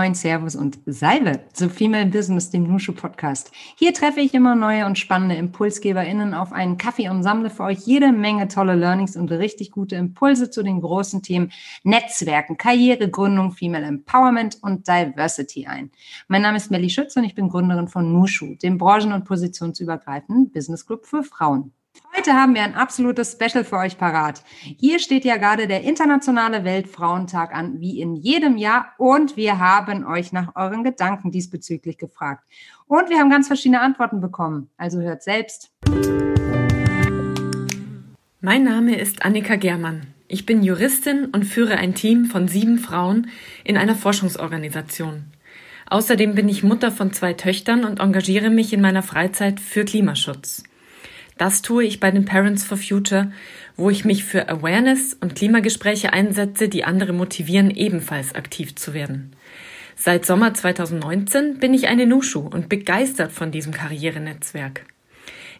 moin, Servus und Salve zu Female Business, dem Nushu Podcast. Hier treffe ich immer neue und spannende ImpulsgeberInnen auf einen Kaffee und sammle für euch jede Menge tolle Learnings und richtig gute Impulse zu den großen Themen Netzwerken, Karrieregründung, Female Empowerment und Diversity ein. Mein Name ist Melly Schütz und ich bin Gründerin von Nushu, dem branchen- und positionsübergreifenden Business Club für Frauen. Heute haben wir ein absolutes Special für euch parat. Hier steht ja gerade der Internationale Weltfrauentag an, wie in jedem Jahr. Und wir haben euch nach euren Gedanken diesbezüglich gefragt. Und wir haben ganz verschiedene Antworten bekommen. Also hört selbst. Mein Name ist Annika Germann. Ich bin Juristin und führe ein Team von sieben Frauen in einer Forschungsorganisation. Außerdem bin ich Mutter von zwei Töchtern und engagiere mich in meiner Freizeit für Klimaschutz. Das tue ich bei den Parents for Future, wo ich mich für Awareness und Klimagespräche einsetze, die andere motivieren, ebenfalls aktiv zu werden. Seit Sommer 2019 bin ich eine Nushu und begeistert von diesem Karrierenetzwerk.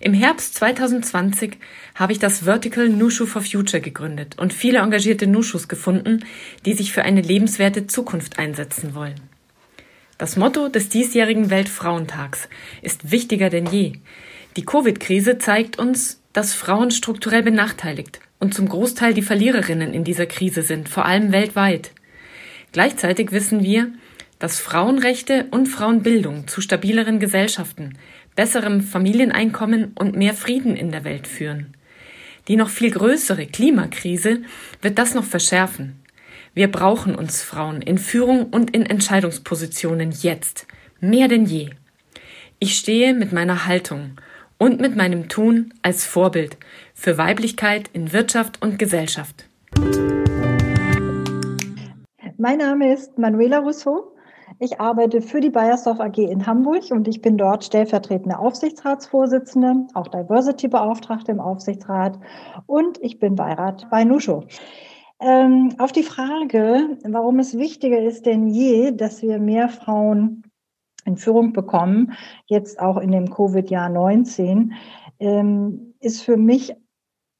Im Herbst 2020 habe ich das Vertical Nushu for Future gegründet und viele engagierte Nushus gefunden, die sich für eine lebenswerte Zukunft einsetzen wollen. Das Motto des diesjährigen Weltfrauentags ist wichtiger denn je. Die Covid-Krise zeigt uns, dass Frauen strukturell benachteiligt und zum Großteil die Verliererinnen in dieser Krise sind, vor allem weltweit. Gleichzeitig wissen wir, dass Frauenrechte und Frauenbildung zu stabileren Gesellschaften, besserem Familieneinkommen und mehr Frieden in der Welt führen. Die noch viel größere Klimakrise wird das noch verschärfen. Wir brauchen uns Frauen in Führung und in Entscheidungspositionen jetzt, mehr denn je. Ich stehe mit meiner Haltung und mit meinem Tun als Vorbild für Weiblichkeit in Wirtschaft und Gesellschaft. Mein Name ist Manuela Rousseau. Ich arbeite für die Bayersdorf AG in Hamburg und ich bin dort stellvertretende Aufsichtsratsvorsitzende, auch Diversity-Beauftragte im Aufsichtsrat und ich bin Beirat bei Nusho. Ähm, auf die Frage, warum es wichtiger ist denn je, dass wir mehr Frauen in Führung bekommen, jetzt auch in dem Covid-Jahr 19, ähm, ist für mich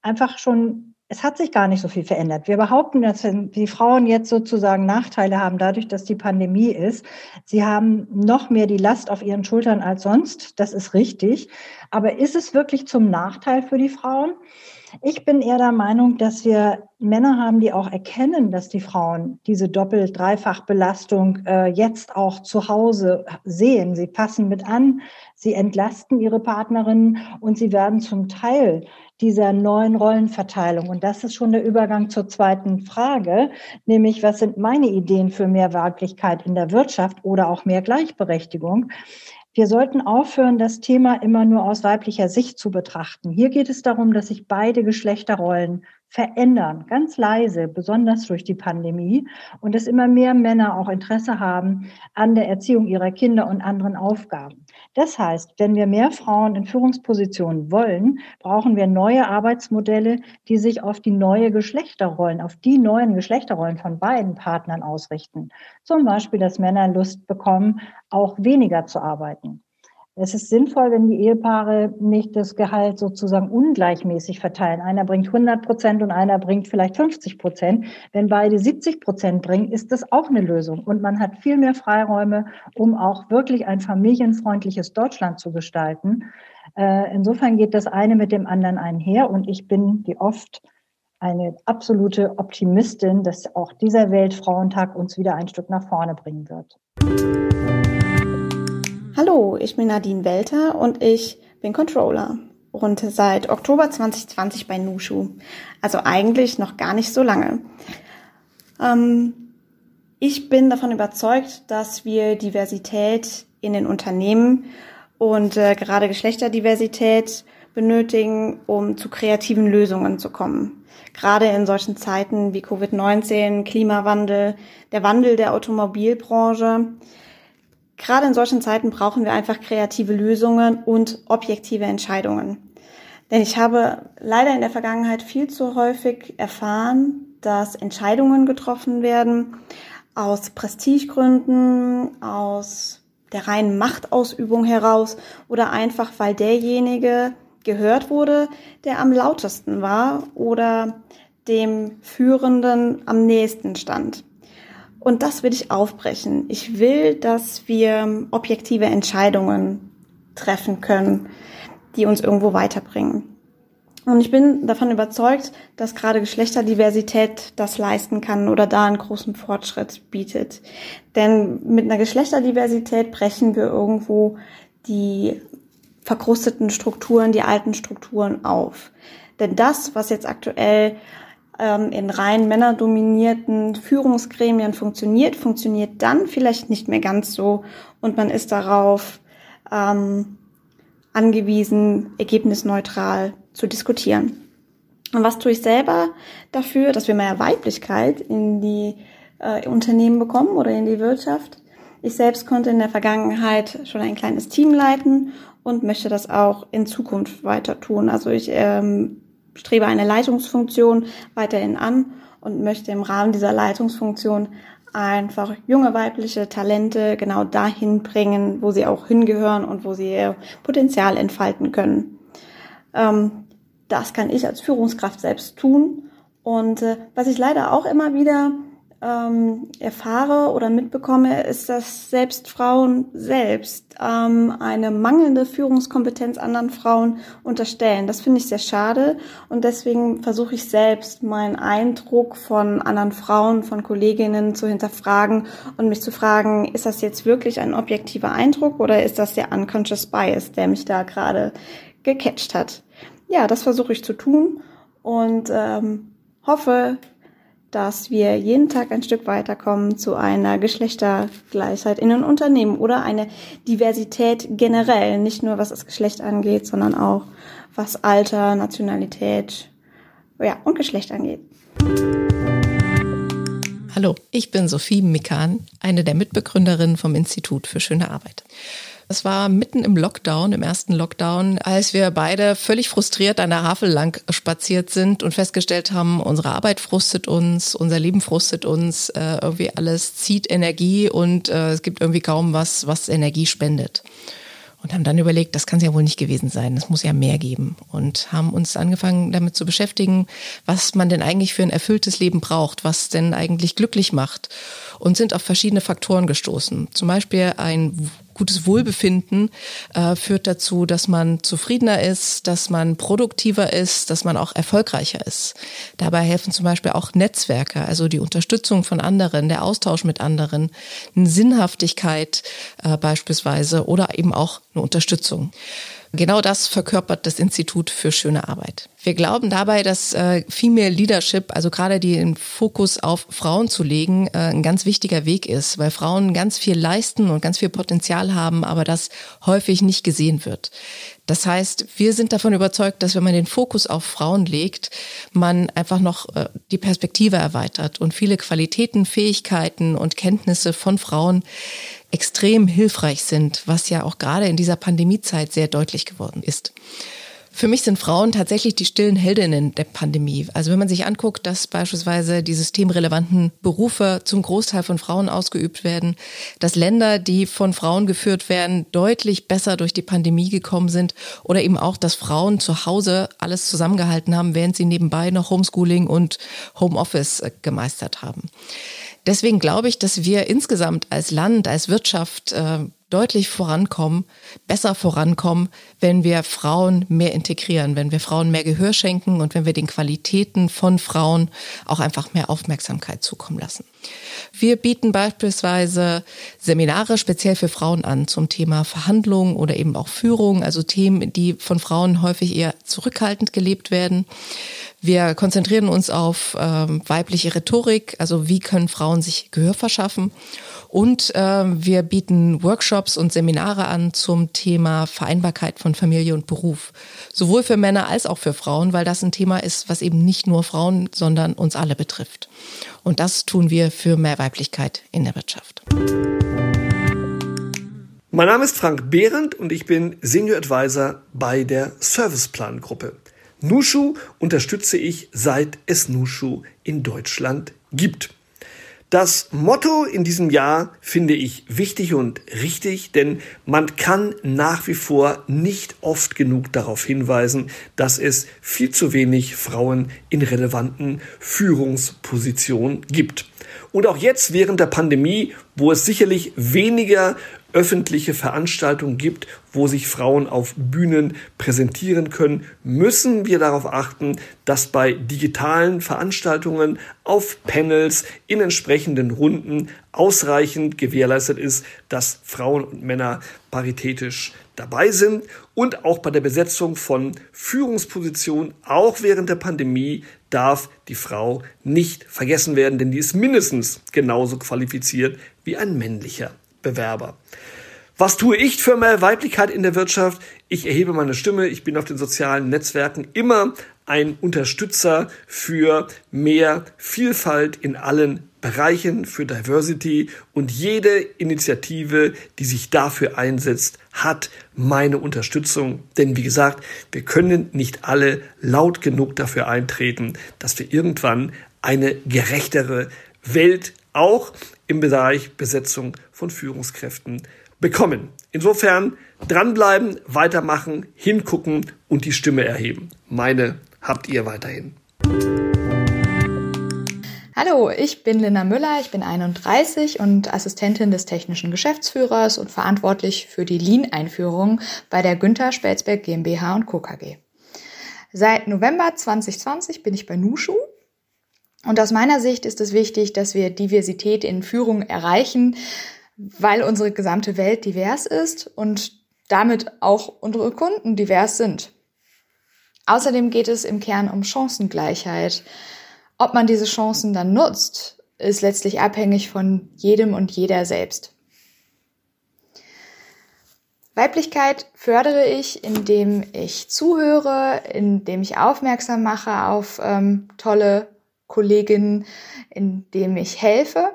einfach schon, es hat sich gar nicht so viel verändert. Wir behaupten, dass die Frauen jetzt sozusagen Nachteile haben dadurch, dass die Pandemie ist. Sie haben noch mehr die Last auf ihren Schultern als sonst. Das ist richtig. Aber ist es wirklich zum Nachteil für die Frauen? Ich bin eher der Meinung, dass wir Männer haben, die auch erkennen, dass die Frauen diese Doppel-, Dreifach-Belastung äh, jetzt auch zu Hause sehen. Sie passen mit an, sie entlasten ihre Partnerinnen und sie werden zum Teil dieser neuen Rollenverteilung. Und das ist schon der Übergang zur zweiten Frage, nämlich was sind meine Ideen für mehr Weiblichkeit in der Wirtschaft oder auch mehr Gleichberechtigung? Wir sollten aufhören, das Thema immer nur aus weiblicher Sicht zu betrachten. Hier geht es darum, dass sich beide Geschlechterrollen verändern, ganz leise, besonders durch die Pandemie, und dass immer mehr Männer auch Interesse haben an der Erziehung ihrer Kinder und anderen Aufgaben. Das heißt, wenn wir mehr Frauen in Führungspositionen wollen, brauchen wir neue Arbeitsmodelle, die sich auf die neue Geschlechterrollen, auf die neuen Geschlechterrollen von beiden Partnern ausrichten. Zum Beispiel, dass Männer Lust bekommen, auch weniger zu arbeiten. Es ist sinnvoll, wenn die Ehepaare nicht das Gehalt sozusagen ungleichmäßig verteilen. Einer bringt 100 Prozent und einer bringt vielleicht 50 Prozent. Wenn beide 70 Prozent bringen, ist das auch eine Lösung. Und man hat viel mehr Freiräume, um auch wirklich ein familienfreundliches Deutschland zu gestalten. Äh, insofern geht das eine mit dem anderen einher. Und ich bin wie oft eine absolute Optimistin, dass auch dieser Weltfrauentag uns wieder ein Stück nach vorne bringen wird. Hallo, ich bin Nadine Welter und ich bin Controller und seit Oktober 2020 bei Nushu. Also eigentlich noch gar nicht so lange. Ähm, ich bin davon überzeugt, dass wir Diversität in den Unternehmen und äh, gerade Geschlechterdiversität benötigen, um zu kreativen Lösungen zu kommen. Gerade in solchen Zeiten wie Covid-19, Klimawandel, der Wandel der Automobilbranche Gerade in solchen Zeiten brauchen wir einfach kreative Lösungen und objektive Entscheidungen. Denn ich habe leider in der Vergangenheit viel zu häufig erfahren, dass Entscheidungen getroffen werden aus Prestigegründen, aus der reinen Machtausübung heraus oder einfach weil derjenige gehört wurde, der am lautesten war oder dem Führenden am nächsten stand. Und das will ich aufbrechen. Ich will, dass wir objektive Entscheidungen treffen können, die uns irgendwo weiterbringen. Und ich bin davon überzeugt, dass gerade Geschlechterdiversität das leisten kann oder da einen großen Fortschritt bietet. Denn mit einer Geschlechterdiversität brechen wir irgendwo die verkrusteten Strukturen, die alten Strukturen auf. Denn das, was jetzt aktuell ähm, in rein männerdominierten Führungsgremien funktioniert, funktioniert dann vielleicht nicht mehr ganz so und man ist darauf ähm, angewiesen, ergebnisneutral zu diskutieren. Und was tue ich selber dafür, dass wir mehr Weiblichkeit in die äh, Unternehmen bekommen oder in die Wirtschaft? Ich selbst konnte in der Vergangenheit schon ein kleines Team leiten und möchte das auch in Zukunft weiter tun. Also ich ähm, strebe eine Leitungsfunktion weiterhin an und möchte im Rahmen dieser Leitungsfunktion einfach junge weibliche Talente genau dahin bringen, wo sie auch hingehören und wo sie ihr Potenzial entfalten können. Ähm, das kann ich als Führungskraft selbst tun. Und äh, was ich leider auch immer wieder ähm, erfahre oder mitbekomme, ist, dass selbst Frauen selbst ähm, eine mangelnde Führungskompetenz anderen Frauen unterstellen. Das finde ich sehr schade und deswegen versuche ich selbst meinen Eindruck von anderen Frauen, von Kolleginnen zu hinterfragen und mich zu fragen, ist das jetzt wirklich ein objektiver Eindruck oder ist das der unconscious bias, der mich da gerade gecatcht hat? Ja, das versuche ich zu tun und ähm, hoffe, dass wir jeden Tag ein Stück weiterkommen zu einer Geschlechtergleichheit in den Unternehmen oder eine Diversität generell, nicht nur was das Geschlecht angeht, sondern auch was Alter, Nationalität ja, und Geschlecht angeht. Hallo, ich bin Sophie Mikan, eine der Mitbegründerinnen vom Institut für schöne Arbeit. Es war mitten im Lockdown, im ersten Lockdown, als wir beide völlig frustriert an der Havel lang spaziert sind und festgestellt haben, unsere Arbeit frustet uns, unser Leben frustet uns, äh, irgendwie alles zieht Energie und äh, es gibt irgendwie kaum was, was Energie spendet. Und haben dann überlegt, das kann es ja wohl nicht gewesen sein, es muss ja mehr geben. Und haben uns angefangen damit zu beschäftigen, was man denn eigentlich für ein erfülltes Leben braucht, was denn eigentlich glücklich macht. Und sind auf verschiedene Faktoren gestoßen. Zum Beispiel ein gutes Wohlbefinden äh, führt dazu, dass man zufriedener ist, dass man produktiver ist, dass man auch erfolgreicher ist. Dabei helfen zum Beispiel auch Netzwerke, also die Unterstützung von anderen, der Austausch mit anderen, eine Sinnhaftigkeit äh, beispielsweise oder eben auch eine Unterstützung. Genau das verkörpert das Institut für schöne Arbeit. Wir glauben dabei, dass äh, Female Leadership, also gerade den Fokus auf Frauen zu legen, äh, ein ganz wichtiger Weg ist, weil Frauen ganz viel leisten und ganz viel Potenzial haben, aber das häufig nicht gesehen wird. Das heißt, wir sind davon überzeugt, dass wenn man den Fokus auf Frauen legt, man einfach noch äh, die Perspektive erweitert und viele Qualitäten, Fähigkeiten und Kenntnisse von Frauen extrem hilfreich sind, was ja auch gerade in dieser Pandemiezeit sehr deutlich geworden ist. Für mich sind Frauen tatsächlich die stillen Heldinnen der Pandemie. Also wenn man sich anguckt, dass beispielsweise die systemrelevanten Berufe zum Großteil von Frauen ausgeübt werden, dass Länder, die von Frauen geführt werden, deutlich besser durch die Pandemie gekommen sind oder eben auch, dass Frauen zu Hause alles zusammengehalten haben, während sie nebenbei noch Homeschooling und Homeoffice äh, gemeistert haben. Deswegen glaube ich, dass wir insgesamt als Land, als Wirtschaft äh, deutlich vorankommen, besser vorankommen, wenn wir Frauen mehr integrieren, wenn wir Frauen mehr Gehör schenken und wenn wir den Qualitäten von Frauen auch einfach mehr Aufmerksamkeit zukommen lassen. Wir bieten beispielsweise Seminare speziell für Frauen an zum Thema Verhandlungen oder eben auch Führung, also Themen, die von Frauen häufig eher zurückhaltend gelebt werden. Wir konzentrieren uns auf ähm, weibliche Rhetorik, also wie können Frauen sich Gehör verschaffen. Und äh, wir bieten Workshops und Seminare an zum Thema Vereinbarkeit von Familie und Beruf. Sowohl für Männer als auch für Frauen, weil das ein Thema ist, was eben nicht nur Frauen, sondern uns alle betrifft. Und das tun wir für mehr Weiblichkeit in der Wirtschaft. Mein Name ist Frank Behrendt und ich bin Senior Advisor bei der Serviceplan Gruppe. Nushu unterstütze ich seit es Nushu in Deutschland gibt. Das Motto in diesem Jahr finde ich wichtig und richtig, denn man kann nach wie vor nicht oft genug darauf hinweisen, dass es viel zu wenig Frauen in relevanten Führungspositionen gibt. Und auch jetzt während der Pandemie, wo es sicherlich weniger öffentliche Veranstaltungen gibt, wo sich Frauen auf Bühnen präsentieren können, müssen wir darauf achten, dass bei digitalen Veranstaltungen auf Panels in entsprechenden Runden ausreichend gewährleistet ist, dass Frauen und Männer paritätisch dabei sind und auch bei der Besetzung von Führungspositionen, auch während der Pandemie, darf die Frau nicht vergessen werden, denn die ist mindestens genauso qualifiziert wie ein männlicher Bewerber. Was tue ich für mehr Weiblichkeit in der Wirtschaft? Ich erhebe meine Stimme. Ich bin auf den sozialen Netzwerken immer ein Unterstützer für mehr Vielfalt in allen Bereichen, für Diversity und jede Initiative, die sich dafür einsetzt, hat meine Unterstützung. Denn wie gesagt, wir können nicht alle laut genug dafür eintreten, dass wir irgendwann eine gerechtere Welt auch im Bereich Besetzung von Führungskräften bekommen. Insofern dranbleiben, weitermachen, hingucken und die Stimme erheben. Meine habt ihr weiterhin. Hallo, ich bin Linda Müller, ich bin 31 und Assistentin des technischen Geschäftsführers und verantwortlich für die Lean-Einführung bei der Günther Spelzberg GmbH und Co. KG. Seit November 2020 bin ich bei Nushu und aus meiner Sicht ist es wichtig, dass wir Diversität in Führung erreichen, weil unsere gesamte Welt divers ist und damit auch unsere Kunden divers sind. Außerdem geht es im Kern um Chancengleichheit. Ob man diese Chancen dann nutzt, ist letztlich abhängig von jedem und jeder selbst. Weiblichkeit fördere ich, indem ich zuhöre, indem ich aufmerksam mache auf ähm, tolle Kolleginnen, indem ich helfe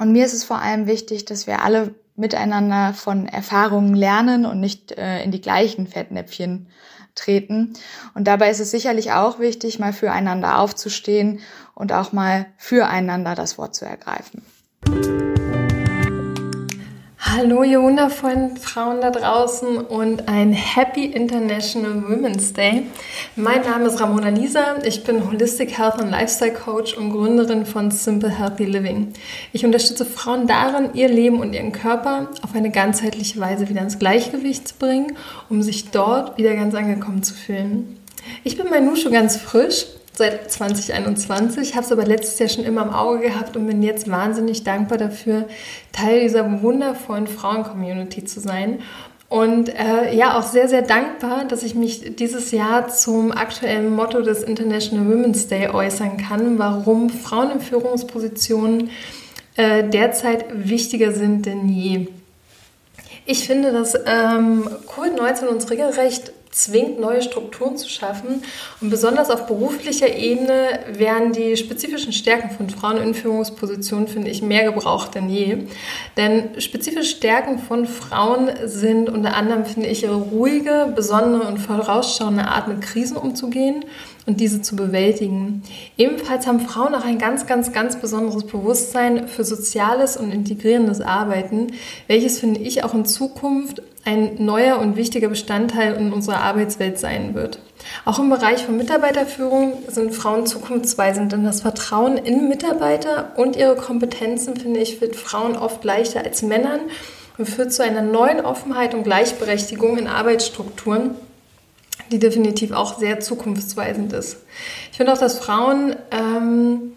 und mir ist es vor allem wichtig, dass wir alle miteinander von Erfahrungen lernen und nicht äh, in die gleichen Fettnäpfchen treten. Und dabei ist es sicherlich auch wichtig, mal füreinander aufzustehen und auch mal füreinander das Wort zu ergreifen. Hallo, ihr wundervollen Frauen da draußen und ein Happy International Women's Day. Mein Name ist Ramona Lisa. Ich bin Holistic Health und Lifestyle Coach und Gründerin von Simple Healthy Living. Ich unterstütze Frauen darin, ihr Leben und ihren Körper auf eine ganzheitliche Weise wieder ins Gleichgewicht zu bringen, um sich dort wieder ganz angekommen zu fühlen. Ich bin bei Nushu ganz frisch seit 2021, habe es aber letztes Jahr schon immer im Auge gehabt und bin jetzt wahnsinnig dankbar dafür, Teil dieser wundervollen Frauen-Community zu sein. Und äh, ja, auch sehr, sehr dankbar, dass ich mich dieses Jahr zum aktuellen Motto des International Women's Day äußern kann, warum Frauen in Führungspositionen äh, derzeit wichtiger sind denn je. Ich finde, dass ähm, Covid-19 uns regelrecht zwingt, neue Strukturen zu schaffen. Und besonders auf beruflicher Ebene werden die spezifischen Stärken von Frauen in Führungspositionen, finde ich, mehr gebraucht denn je. Denn spezifische Stärken von Frauen sind unter anderem, finde ich, ihre ruhige, besondere und vorausschauende Art, mit Krisen umzugehen und diese zu bewältigen. Ebenfalls haben Frauen auch ein ganz, ganz, ganz besonderes Bewusstsein für soziales und integrierendes Arbeiten, welches finde ich auch in Zukunft ein neuer und wichtiger Bestandteil in unserer Arbeitswelt sein wird. Auch im Bereich von Mitarbeiterführung sind Frauen zukunftsweisend, denn das Vertrauen in Mitarbeiter und ihre Kompetenzen, finde ich, wird Frauen oft leichter als Männern und führt zu einer neuen Offenheit und Gleichberechtigung in Arbeitsstrukturen die definitiv auch sehr zukunftsweisend ist. Ich finde auch, dass Frauen ähm,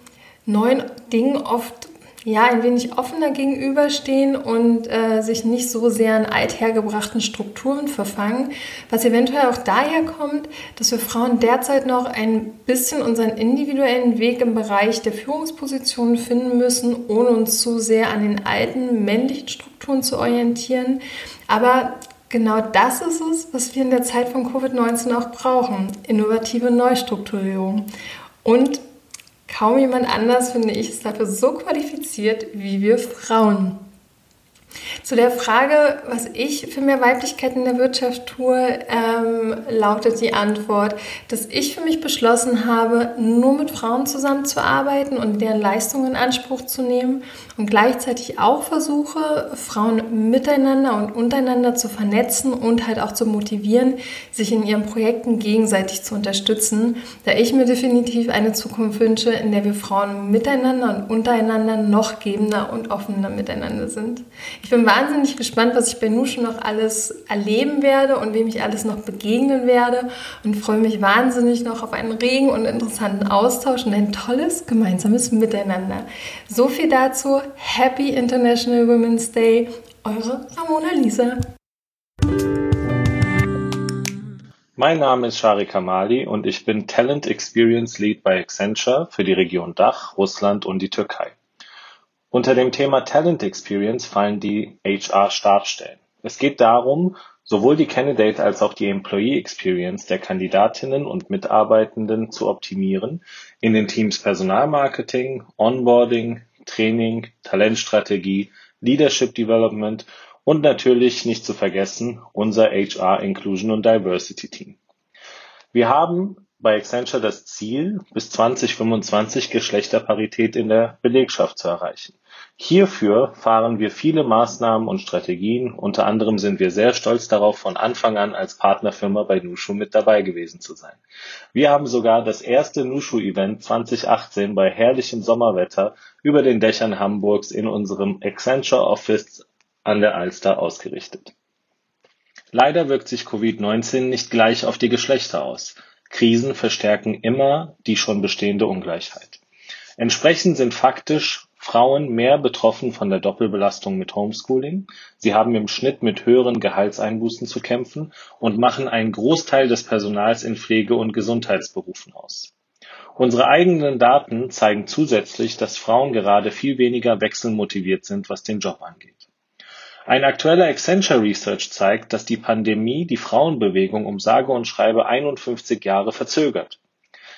neuen Dingen oft ja, ein wenig offener gegenüberstehen und äh, sich nicht so sehr an althergebrachten Strukturen verfangen, was eventuell auch daher kommt, dass wir Frauen derzeit noch ein bisschen unseren individuellen Weg im Bereich der Führungspositionen finden müssen, ohne uns zu sehr an den alten männlichen Strukturen zu orientieren. Aber Genau das ist es, was wir in der Zeit von Covid-19 auch brauchen. Innovative Neustrukturierung. Und kaum jemand anders, finde ich, ist dafür so qualifiziert wie wir Frauen. Zu der Frage, was ich für mehr Weiblichkeit in der Wirtschaft tue, ähm, lautet die Antwort, dass ich für mich beschlossen habe, nur mit Frauen zusammenzuarbeiten und deren Leistungen in Anspruch zu nehmen und gleichzeitig auch versuche, Frauen miteinander und untereinander zu vernetzen und halt auch zu motivieren, sich in ihren Projekten gegenseitig zu unterstützen, da ich mir definitiv eine Zukunft wünsche, in der wir Frauen miteinander und untereinander noch gebender und offener miteinander sind. Ich bin wahnsinnig gespannt, was ich bei Nusche noch alles erleben werde und wem ich alles noch begegnen werde und freue mich wahnsinnig noch auf einen regen und interessanten Austausch und ein tolles gemeinsames Miteinander. So viel dazu. Happy International Women's Day. Eure Ramona Lisa. Mein Name ist Shari Kamali und ich bin Talent Experience Lead bei Accenture für die Region Dach, Russland und die Türkei. Unter dem Thema Talent Experience fallen die HR-Stabstellen. Es geht darum, sowohl die Candidate als auch die Employee Experience der Kandidatinnen und Mitarbeitenden zu optimieren in den Teams Personalmarketing, Onboarding, Training, Talentstrategie, Leadership Development und natürlich nicht zu vergessen unser HR Inclusion und Diversity Team. Wir haben bei Accenture das Ziel, bis 2025 Geschlechterparität in der Belegschaft zu erreichen. Hierfür fahren wir viele Maßnahmen und Strategien. Unter anderem sind wir sehr stolz darauf, von Anfang an als Partnerfirma bei Nushu mit dabei gewesen zu sein. Wir haben sogar das erste Nushu-Event 2018 bei herrlichem Sommerwetter über den Dächern Hamburgs in unserem Accenture Office an der Alster ausgerichtet. Leider wirkt sich Covid-19 nicht gleich auf die Geschlechter aus. Krisen verstärken immer die schon bestehende Ungleichheit. Entsprechend sind faktisch Frauen mehr betroffen von der Doppelbelastung mit Homeschooling. Sie haben im Schnitt mit höheren Gehaltseinbußen zu kämpfen und machen einen Großteil des Personals in Pflege- und Gesundheitsberufen aus. Unsere eigenen Daten zeigen zusätzlich, dass Frauen gerade viel weniger wechselmotiviert sind, was den Job angeht. Ein aktueller Accenture Research zeigt, dass die Pandemie die Frauenbewegung um sage und schreibe 51 Jahre verzögert.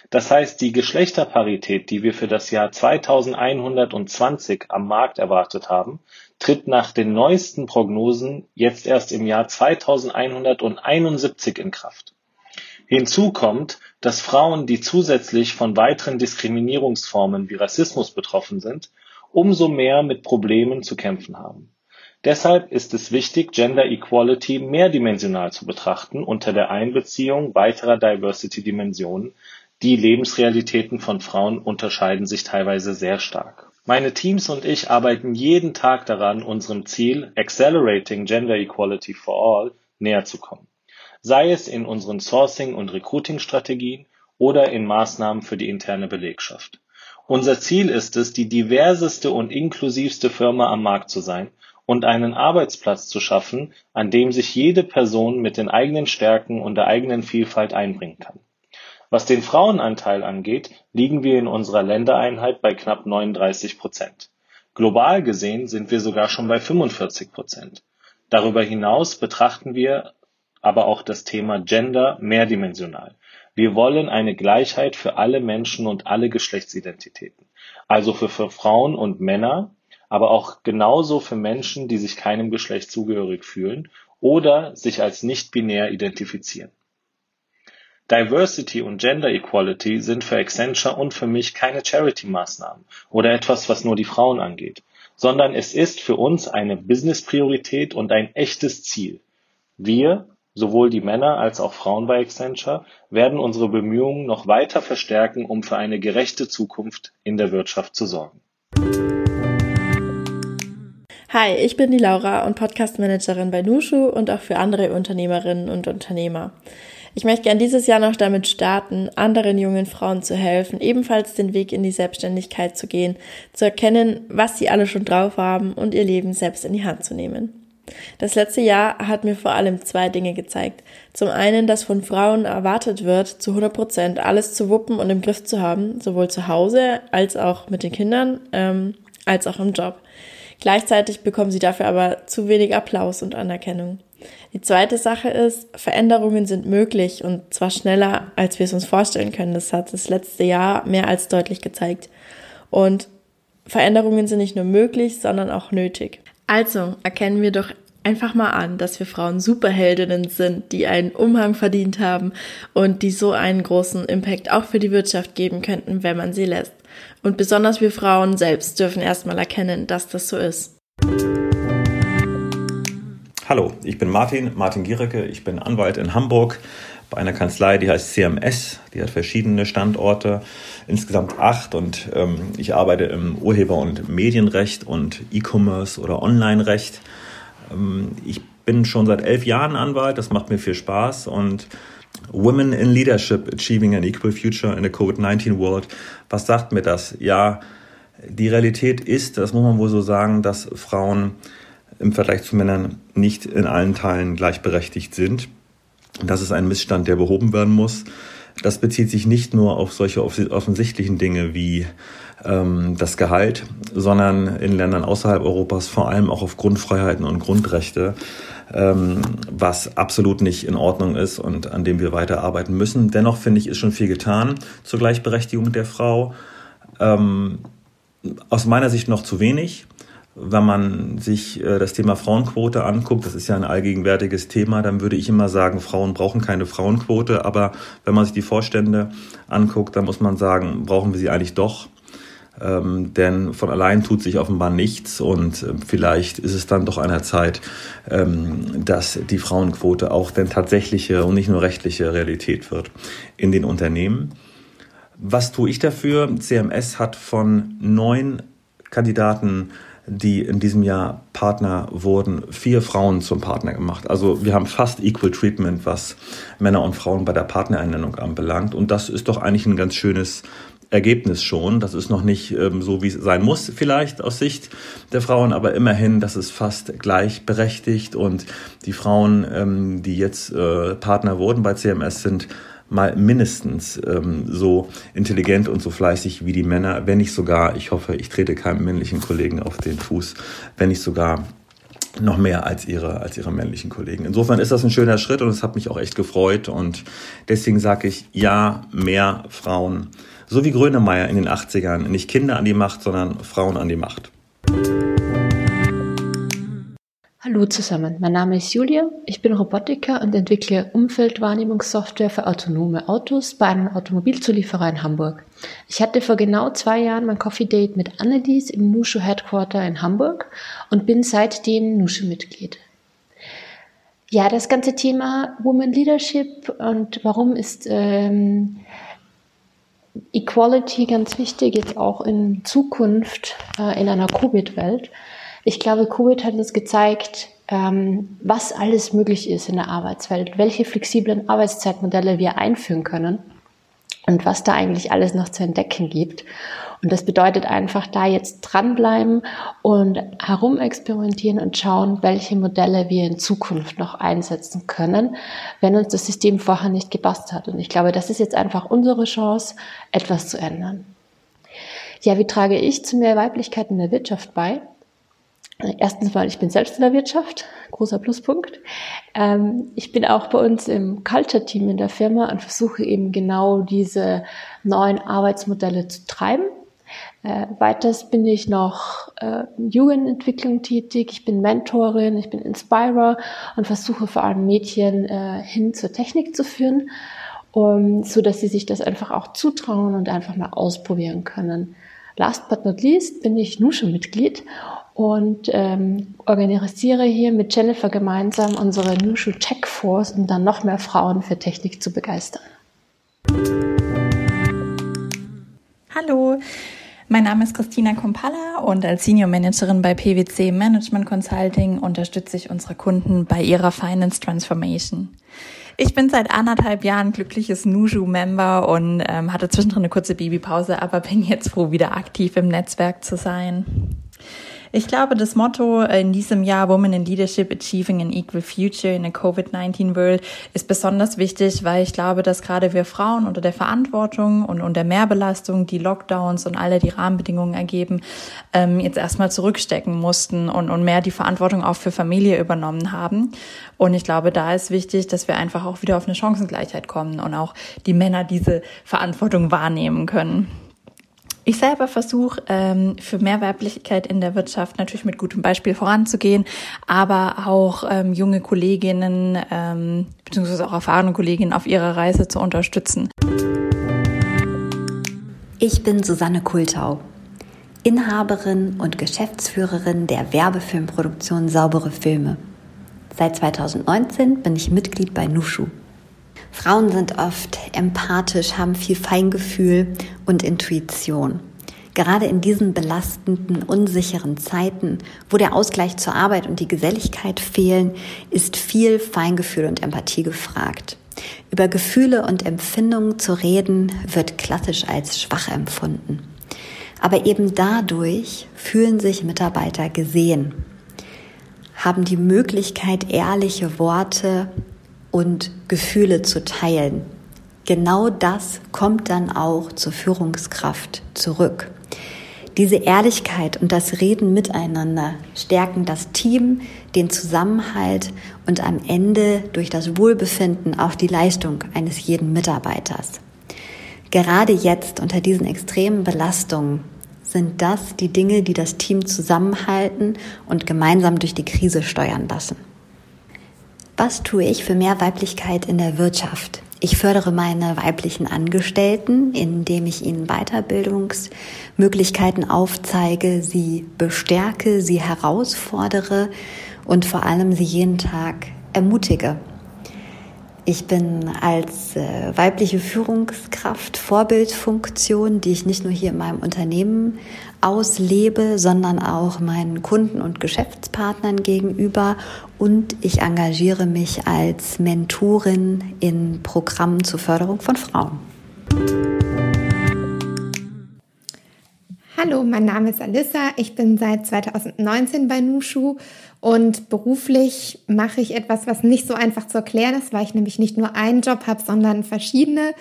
Das heißt, die Geschlechterparität, die wir für das Jahr 2120 am Markt erwartet haben, tritt nach den neuesten Prognosen jetzt erst im Jahr 2171 in Kraft. Hinzu kommt, dass Frauen, die zusätzlich von weiteren Diskriminierungsformen wie Rassismus betroffen sind, umso mehr mit Problemen zu kämpfen haben. Deshalb ist es wichtig, Gender Equality mehrdimensional zu betrachten unter der Einbeziehung weiterer Diversity-Dimensionen. Die Lebensrealitäten von Frauen unterscheiden sich teilweise sehr stark. Meine Teams und ich arbeiten jeden Tag daran, unserem Ziel Accelerating Gender Equality for All näher zu kommen. Sei es in unseren Sourcing- und Recruiting-Strategien oder in Maßnahmen für die interne Belegschaft. Unser Ziel ist es, die diverseste und inklusivste Firma am Markt zu sein und einen Arbeitsplatz zu schaffen, an dem sich jede Person mit den eigenen Stärken und der eigenen Vielfalt einbringen kann. Was den Frauenanteil angeht, liegen wir in unserer Ländereinheit bei knapp 39 Prozent. Global gesehen sind wir sogar schon bei 45 Prozent. Darüber hinaus betrachten wir aber auch das Thema Gender mehrdimensional. Wir wollen eine Gleichheit für alle Menschen und alle Geschlechtsidentitäten, also für, für Frauen und Männer, aber auch genauso für Menschen, die sich keinem Geschlecht zugehörig fühlen oder sich als nicht binär identifizieren. Diversity und Gender Equality sind für Accenture und für mich keine Charity-Maßnahmen oder etwas, was nur die Frauen angeht, sondern es ist für uns eine Business-Priorität und ein echtes Ziel. Wir, sowohl die Männer als auch Frauen bei Accenture, werden unsere Bemühungen noch weiter verstärken, um für eine gerechte Zukunft in der Wirtschaft zu sorgen. Hi, ich bin die Laura und Podcast-Managerin bei Nushu und auch für andere Unternehmerinnen und Unternehmer. Ich möchte gern dieses Jahr noch damit starten, anderen jungen Frauen zu helfen, ebenfalls den Weg in die Selbstständigkeit zu gehen, zu erkennen, was sie alle schon drauf haben und ihr Leben selbst in die Hand zu nehmen. Das letzte Jahr hat mir vor allem zwei Dinge gezeigt. Zum einen, dass von Frauen erwartet wird, zu 100 Prozent alles zu wuppen und im Griff zu haben, sowohl zu Hause als auch mit den Kindern, ähm, als auch im Job. Gleichzeitig bekommen sie dafür aber zu wenig Applaus und Anerkennung. Die zweite Sache ist, Veränderungen sind möglich und zwar schneller, als wir es uns vorstellen können. Das hat das letzte Jahr mehr als deutlich gezeigt. Und Veränderungen sind nicht nur möglich, sondern auch nötig. Also erkennen wir doch einfach mal an, dass wir Frauen Superheldinnen sind, die einen Umhang verdient haben und die so einen großen Impact auch für die Wirtschaft geben könnten, wenn man sie lässt. Und besonders wir Frauen selbst dürfen erstmal erkennen, dass das so ist. Hallo, ich bin Martin, Martin Giericke, ich bin Anwalt in Hamburg bei einer Kanzlei, die heißt CMS, die hat verschiedene Standorte, insgesamt acht. Und ähm, ich arbeite im Urheber- und Medienrecht und E-Commerce oder Online-Recht. Ähm, ich bin schon seit elf Jahren Anwalt, das macht mir viel Spaß. Und Women in Leadership Achieving an Equal Future in a COVID-19 World. Was sagt mir das? Ja, die Realität ist, das muss man wohl so sagen, dass Frauen im Vergleich zu Männern nicht in allen Teilen gleichberechtigt sind. Das ist ein Missstand, der behoben werden muss. Das bezieht sich nicht nur auf solche offensichtlichen Dinge wie ähm, das Gehalt, sondern in Ländern außerhalb Europas vor allem auch auf Grundfreiheiten und Grundrechte, ähm, was absolut nicht in Ordnung ist und an dem wir weiterarbeiten müssen. Dennoch finde ich, ist schon viel getan zur Gleichberechtigung der Frau. Ähm, aus meiner Sicht noch zu wenig. Wenn man sich äh, das Thema Frauenquote anguckt, das ist ja ein allgegenwärtiges Thema, dann würde ich immer sagen, Frauen brauchen keine Frauenquote. Aber wenn man sich die Vorstände anguckt, dann muss man sagen, brauchen wir sie eigentlich doch. Ähm, denn von allein tut sich offenbar nichts und äh, vielleicht ist es dann doch an der Zeit, ähm, dass die Frauenquote auch denn tatsächliche und nicht nur rechtliche Realität wird in den Unternehmen. Was tue ich dafür? CMS hat von neun Kandidaten die in diesem Jahr Partner wurden, vier Frauen zum Partner gemacht. Also wir haben fast Equal Treatment, was Männer und Frauen bei der Partnerernennung anbelangt. Und das ist doch eigentlich ein ganz schönes Ergebnis schon. Das ist noch nicht ähm, so, wie es sein muss, vielleicht aus Sicht der Frauen, aber immerhin, das ist fast gleichberechtigt. Und die Frauen, ähm, die jetzt äh, Partner wurden bei CMS, sind mal mindestens ähm, so intelligent und so fleißig wie die Männer, wenn nicht sogar, ich hoffe, ich trete keinem männlichen Kollegen auf den Fuß, wenn nicht sogar noch mehr als ihre, als ihre männlichen Kollegen. Insofern ist das ein schöner Schritt und es hat mich auch echt gefreut und deswegen sage ich, ja, mehr Frauen. So wie Grönemeyer in den 80ern. Nicht Kinder an die Macht, sondern Frauen an die Macht. Hallo zusammen, mein Name ist Julia, ich bin Robotiker und entwickle Umfeldwahrnehmungssoftware für autonome Autos bei einem Automobilzulieferer in Hamburg. Ich hatte vor genau zwei Jahren mein Coffee Date mit Annelies im Nushu Headquarter in Hamburg und bin seitdem Nushu-Mitglied. Ja, das ganze Thema Woman Leadership und warum ist ähm, Equality ganz wichtig, jetzt auch in Zukunft äh, in einer Covid-Welt. Ich glaube, Covid hat uns gezeigt, ähm, was alles möglich ist in der Arbeitswelt, welche flexiblen Arbeitszeitmodelle wir einführen können und was da eigentlich alles noch zu entdecken gibt. Und das bedeutet einfach da jetzt dranbleiben und herumexperimentieren und schauen, welche Modelle wir in Zukunft noch einsetzen können, wenn uns das System vorher nicht gepasst hat. Und ich glaube, das ist jetzt einfach unsere Chance, etwas zu ändern. Ja, wie trage ich zu mehr Weiblichkeit in der Wirtschaft bei? Erstens mal, ich bin selbst in der Wirtschaft, großer Pluspunkt. Ähm, ich bin auch bei uns im Culture-Team in der Firma und versuche eben genau diese neuen Arbeitsmodelle zu treiben. Äh, weiters bin ich noch äh, Jugendentwicklung tätig, ich bin Mentorin, ich bin Inspirer und versuche vor allem Mädchen äh, hin zur Technik zu führen, um, so dass sie sich das einfach auch zutrauen und einfach mal ausprobieren können. Last but not least bin ich Nusche-Mitglied und ähm, organisiere hier mit Jennifer gemeinsam unsere Nushu Tech Force, um dann noch mehr Frauen für Technik zu begeistern. Hallo, mein Name ist Christina Kompalla und als Senior Managerin bei PwC Management Consulting unterstütze ich unsere Kunden bei ihrer Finance Transformation. Ich bin seit anderthalb Jahren glückliches Nushu-Member und ähm, hatte zwischendrin eine kurze Babypause, aber bin jetzt froh, wieder aktiv im Netzwerk zu sein. Ich glaube, das Motto in diesem Jahr Women in Leadership Achieving an Equal Future in a COVID-19 World ist besonders wichtig, weil ich glaube, dass gerade wir Frauen unter der Verantwortung und unter Mehrbelastung, die Lockdowns und alle die Rahmenbedingungen ergeben, ähm, jetzt erstmal zurückstecken mussten und, und mehr die Verantwortung auch für Familie übernommen haben. Und ich glaube, da ist wichtig, dass wir einfach auch wieder auf eine Chancengleichheit kommen und auch die Männer diese Verantwortung wahrnehmen können. Ich selber versuche ähm, für mehr Weiblichkeit in der Wirtschaft natürlich mit gutem Beispiel voranzugehen, aber auch ähm, junge Kolleginnen ähm, beziehungsweise auch erfahrene Kolleginnen auf ihrer Reise zu unterstützen. Ich bin Susanne Kultau, Inhaberin und Geschäftsführerin der Werbefilmproduktion Saubere Filme. Seit 2019 bin ich Mitglied bei Nushu. Frauen sind oft empathisch, haben viel Feingefühl und Intuition. Gerade in diesen belastenden, unsicheren Zeiten, wo der Ausgleich zur Arbeit und die Geselligkeit fehlen, ist viel Feingefühl und Empathie gefragt. Über Gefühle und Empfindungen zu reden, wird klassisch als schwach empfunden. Aber eben dadurch fühlen sich Mitarbeiter gesehen, haben die Möglichkeit, ehrliche Worte und Gefühle zu teilen. Genau das kommt dann auch zur Führungskraft zurück. Diese Ehrlichkeit und das Reden miteinander stärken das Team, den Zusammenhalt und am Ende durch das Wohlbefinden auch die Leistung eines jeden Mitarbeiters. Gerade jetzt unter diesen extremen Belastungen sind das die Dinge, die das Team zusammenhalten und gemeinsam durch die Krise steuern lassen. Was tue ich für mehr Weiblichkeit in der Wirtschaft? Ich fördere meine weiblichen Angestellten, indem ich ihnen Weiterbildungsmöglichkeiten aufzeige, sie bestärke, sie herausfordere und vor allem sie jeden Tag ermutige. Ich bin als äh, weibliche Führungskraft Vorbildfunktion, die ich nicht nur hier in meinem Unternehmen auslebe, sondern auch meinen Kunden und Geschäftspartnern gegenüber. Und ich engagiere mich als Mentorin in Programmen zur Förderung von Frauen. Hallo, mein Name ist Alissa. Ich bin seit 2019 bei Nushu und beruflich mache ich etwas, was nicht so einfach zu erklären ist, weil ich nämlich nicht nur einen Job habe, sondern verschiedene.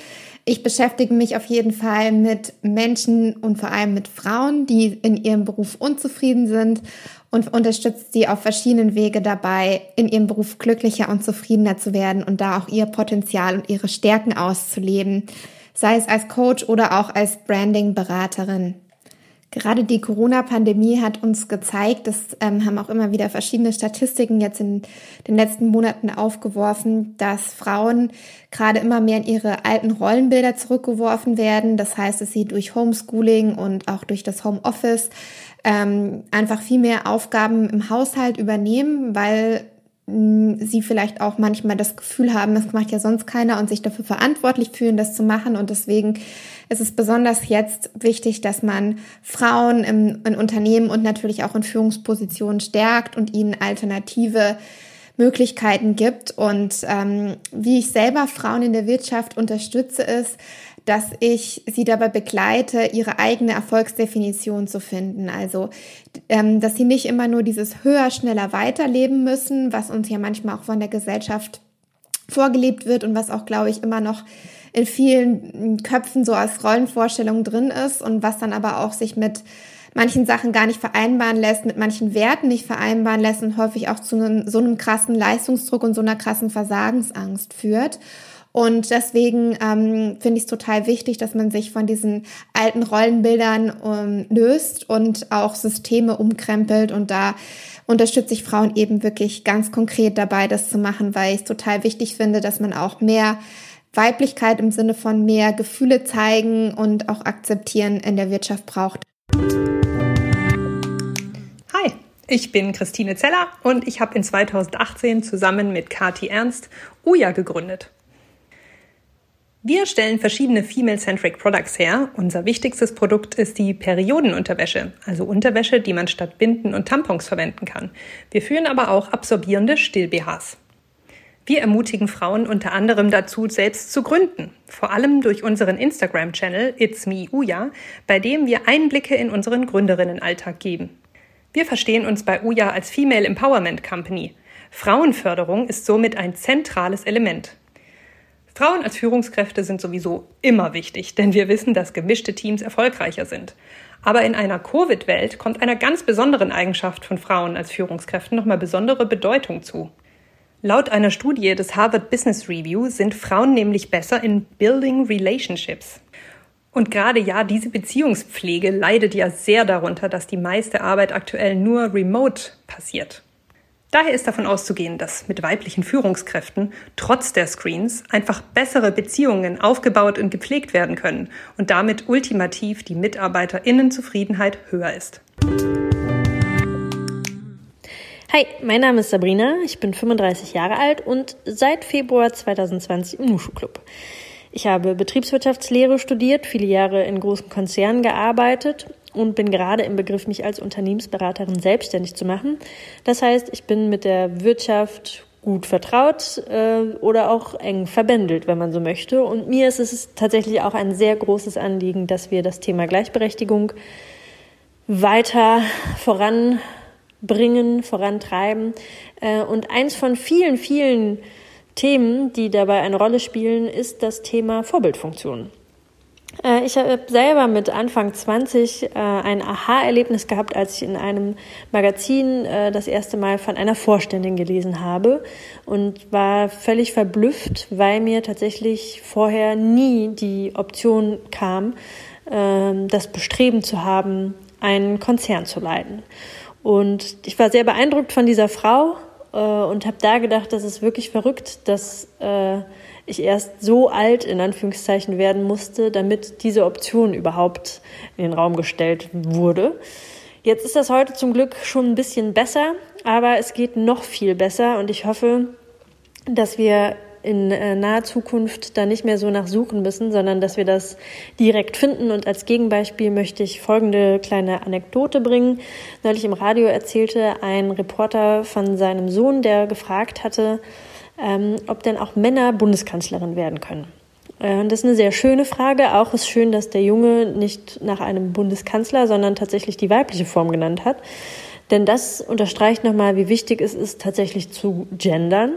Ich beschäftige mich auf jeden Fall mit Menschen und vor allem mit Frauen, die in ihrem Beruf unzufrieden sind und unterstütze sie auf verschiedenen Wege dabei, in ihrem Beruf glücklicher und zufriedener zu werden und da auch ihr Potenzial und ihre Stärken auszuleben, sei es als Coach oder auch als Branding-Beraterin. Gerade die Corona-Pandemie hat uns gezeigt, das ähm, haben auch immer wieder verschiedene Statistiken jetzt in den letzten Monaten aufgeworfen, dass Frauen gerade immer mehr in ihre alten Rollenbilder zurückgeworfen werden. Das heißt, dass sie durch Homeschooling und auch durch das Homeoffice ähm, einfach viel mehr Aufgaben im Haushalt übernehmen, weil sie vielleicht auch manchmal das Gefühl haben, das macht ja sonst keiner und sich dafür verantwortlich fühlen, das zu machen. Und deswegen ist es besonders jetzt wichtig, dass man Frauen im, in Unternehmen und natürlich auch in Führungspositionen stärkt und ihnen alternative Möglichkeiten gibt. Und ähm, wie ich selber Frauen in der Wirtschaft unterstütze, ist, dass ich sie dabei begleite, ihre eigene Erfolgsdefinition zu finden. Also, ähm, dass sie nicht immer nur dieses höher, schneller weiterleben müssen, was uns ja manchmal auch von der Gesellschaft vorgelebt wird und was auch, glaube ich, immer noch in vielen Köpfen so als Rollenvorstellung drin ist und was dann aber auch sich mit manchen Sachen gar nicht vereinbaren lässt, mit manchen Werten nicht vereinbaren lässt und häufig auch zu einem, so einem krassen Leistungsdruck und so einer krassen Versagensangst führt. Und deswegen ähm, finde ich es total wichtig, dass man sich von diesen alten Rollenbildern ähm, löst und auch Systeme umkrempelt. Und da unterstütze ich Frauen eben wirklich ganz konkret dabei, das zu machen, weil ich es total wichtig finde, dass man auch mehr Weiblichkeit im Sinne von mehr Gefühle zeigen und auch akzeptieren in der Wirtschaft braucht. Hi, ich bin Christine Zeller und ich habe in 2018 zusammen mit Kati Ernst Uja gegründet. Wir stellen verschiedene Female-Centric Products her. Unser wichtigstes Produkt ist die Periodenunterwäsche, also Unterwäsche, die man statt Binden und Tampons verwenden kann. Wir führen aber auch absorbierende Still-BHs. Wir ermutigen Frauen unter anderem dazu, selbst zu gründen. Vor allem durch unseren Instagram-Channel It's Me Uya, bei dem wir Einblicke in unseren Gründerinnenalltag geben. Wir verstehen uns bei Uya als Female Empowerment Company. Frauenförderung ist somit ein zentrales Element. Frauen als Führungskräfte sind sowieso immer wichtig, denn wir wissen, dass gemischte Teams erfolgreicher sind. Aber in einer Covid-Welt kommt einer ganz besonderen Eigenschaft von Frauen als Führungskräften nochmal besondere Bedeutung zu. Laut einer Studie des Harvard Business Review sind Frauen nämlich besser in Building Relationships. Und gerade ja, diese Beziehungspflege leidet ja sehr darunter, dass die meiste Arbeit aktuell nur remote passiert. Daher ist davon auszugehen, dass mit weiblichen Führungskräften trotz der Screens einfach bessere Beziehungen aufgebaut und gepflegt werden können und damit ultimativ die Mitarbeiterinnenzufriedenheit höher ist. Hi, mein Name ist Sabrina, ich bin 35 Jahre alt und seit Februar 2020 im Nushu Club. Ich habe Betriebswirtschaftslehre studiert, viele Jahre in großen Konzernen gearbeitet und bin gerade im Begriff, mich als Unternehmensberaterin selbstständig zu machen. Das heißt, ich bin mit der Wirtschaft gut vertraut äh, oder auch eng verbändelt, wenn man so möchte. Und mir ist es tatsächlich auch ein sehr großes Anliegen, dass wir das Thema Gleichberechtigung weiter voranbringen, vorantreiben. Äh, und eins von vielen, vielen Themen, die dabei eine Rolle spielen, ist das Thema Vorbildfunktion. Äh, ich habe selber mit Anfang 20 äh, ein Aha-Erlebnis gehabt, als ich in einem Magazin äh, das erste Mal von einer Vorständin gelesen habe und war völlig verblüfft, weil mir tatsächlich vorher nie die Option kam, ähm, das Bestreben zu haben, einen Konzern zu leiten. Und ich war sehr beeindruckt von dieser Frau und habe da gedacht, das ist wirklich verrückt, dass ich erst so alt in Anführungszeichen werden musste, damit diese Option überhaupt in den Raum gestellt wurde. Jetzt ist das heute zum Glück schon ein bisschen besser, aber es geht noch viel besser und ich hoffe, dass wir in äh, naher Zukunft da nicht mehr so nach suchen müssen, sondern dass wir das direkt finden. Und als Gegenbeispiel möchte ich folgende kleine Anekdote bringen. Neulich im Radio erzählte ein Reporter von seinem Sohn, der gefragt hatte, ähm, ob denn auch Männer Bundeskanzlerin werden können. Äh, das ist eine sehr schöne Frage. Auch ist schön, dass der Junge nicht nach einem Bundeskanzler, sondern tatsächlich die weibliche Form genannt hat. Denn das unterstreicht nochmal, wie wichtig es ist, tatsächlich zu gendern.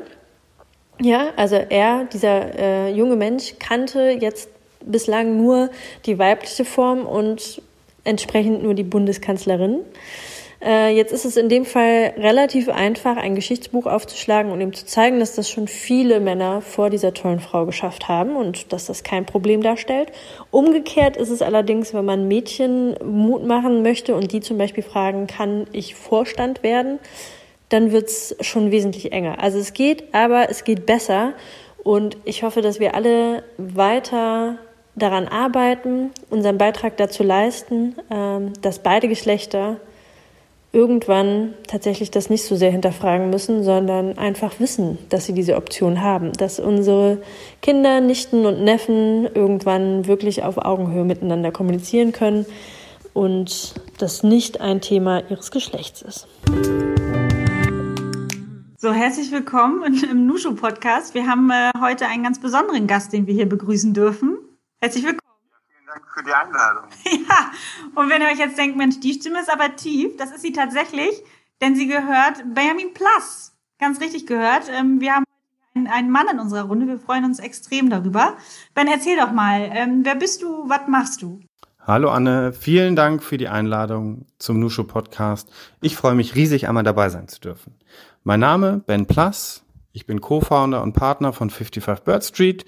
Ja, also er, dieser äh, junge Mensch, kannte jetzt bislang nur die weibliche Form und entsprechend nur die Bundeskanzlerin. Äh, jetzt ist es in dem Fall relativ einfach, ein Geschichtsbuch aufzuschlagen und ihm zu zeigen, dass das schon viele Männer vor dieser tollen Frau geschafft haben und dass das kein Problem darstellt. Umgekehrt ist es allerdings, wenn man Mädchen Mut machen möchte und die zum Beispiel fragen, kann ich Vorstand werden, dann wird's schon wesentlich enger. Also es geht, aber es geht besser. Und ich hoffe, dass wir alle weiter daran arbeiten, unseren Beitrag dazu leisten, ähm, dass beide Geschlechter irgendwann tatsächlich das nicht so sehr hinterfragen müssen, sondern einfach wissen, dass sie diese Option haben, dass unsere Kinder, Nichten und Neffen irgendwann wirklich auf Augenhöhe miteinander kommunizieren können und das nicht ein Thema ihres Geschlechts ist. So, herzlich willkommen im Nushu Podcast. Wir haben äh, heute einen ganz besonderen Gast, den wir hier begrüßen dürfen. Herzlich willkommen. Dank für die Einladung. Ja, und wenn ihr euch jetzt denkt, Mensch, die Stimme ist aber tief, das ist sie tatsächlich, denn sie gehört Benjamin Plus. Ganz richtig gehört. Ähm, wir haben einen Mann in unserer Runde. Wir freuen uns extrem darüber. Ben, erzähl doch mal, ähm, wer bist du, was machst du? Hallo Anne, vielen Dank für die Einladung zum Nushu Podcast. Ich freue mich riesig, einmal dabei sein zu dürfen. Mein Name Ben Plus. Ich bin Co-Founder und Partner von 55 Bird Street.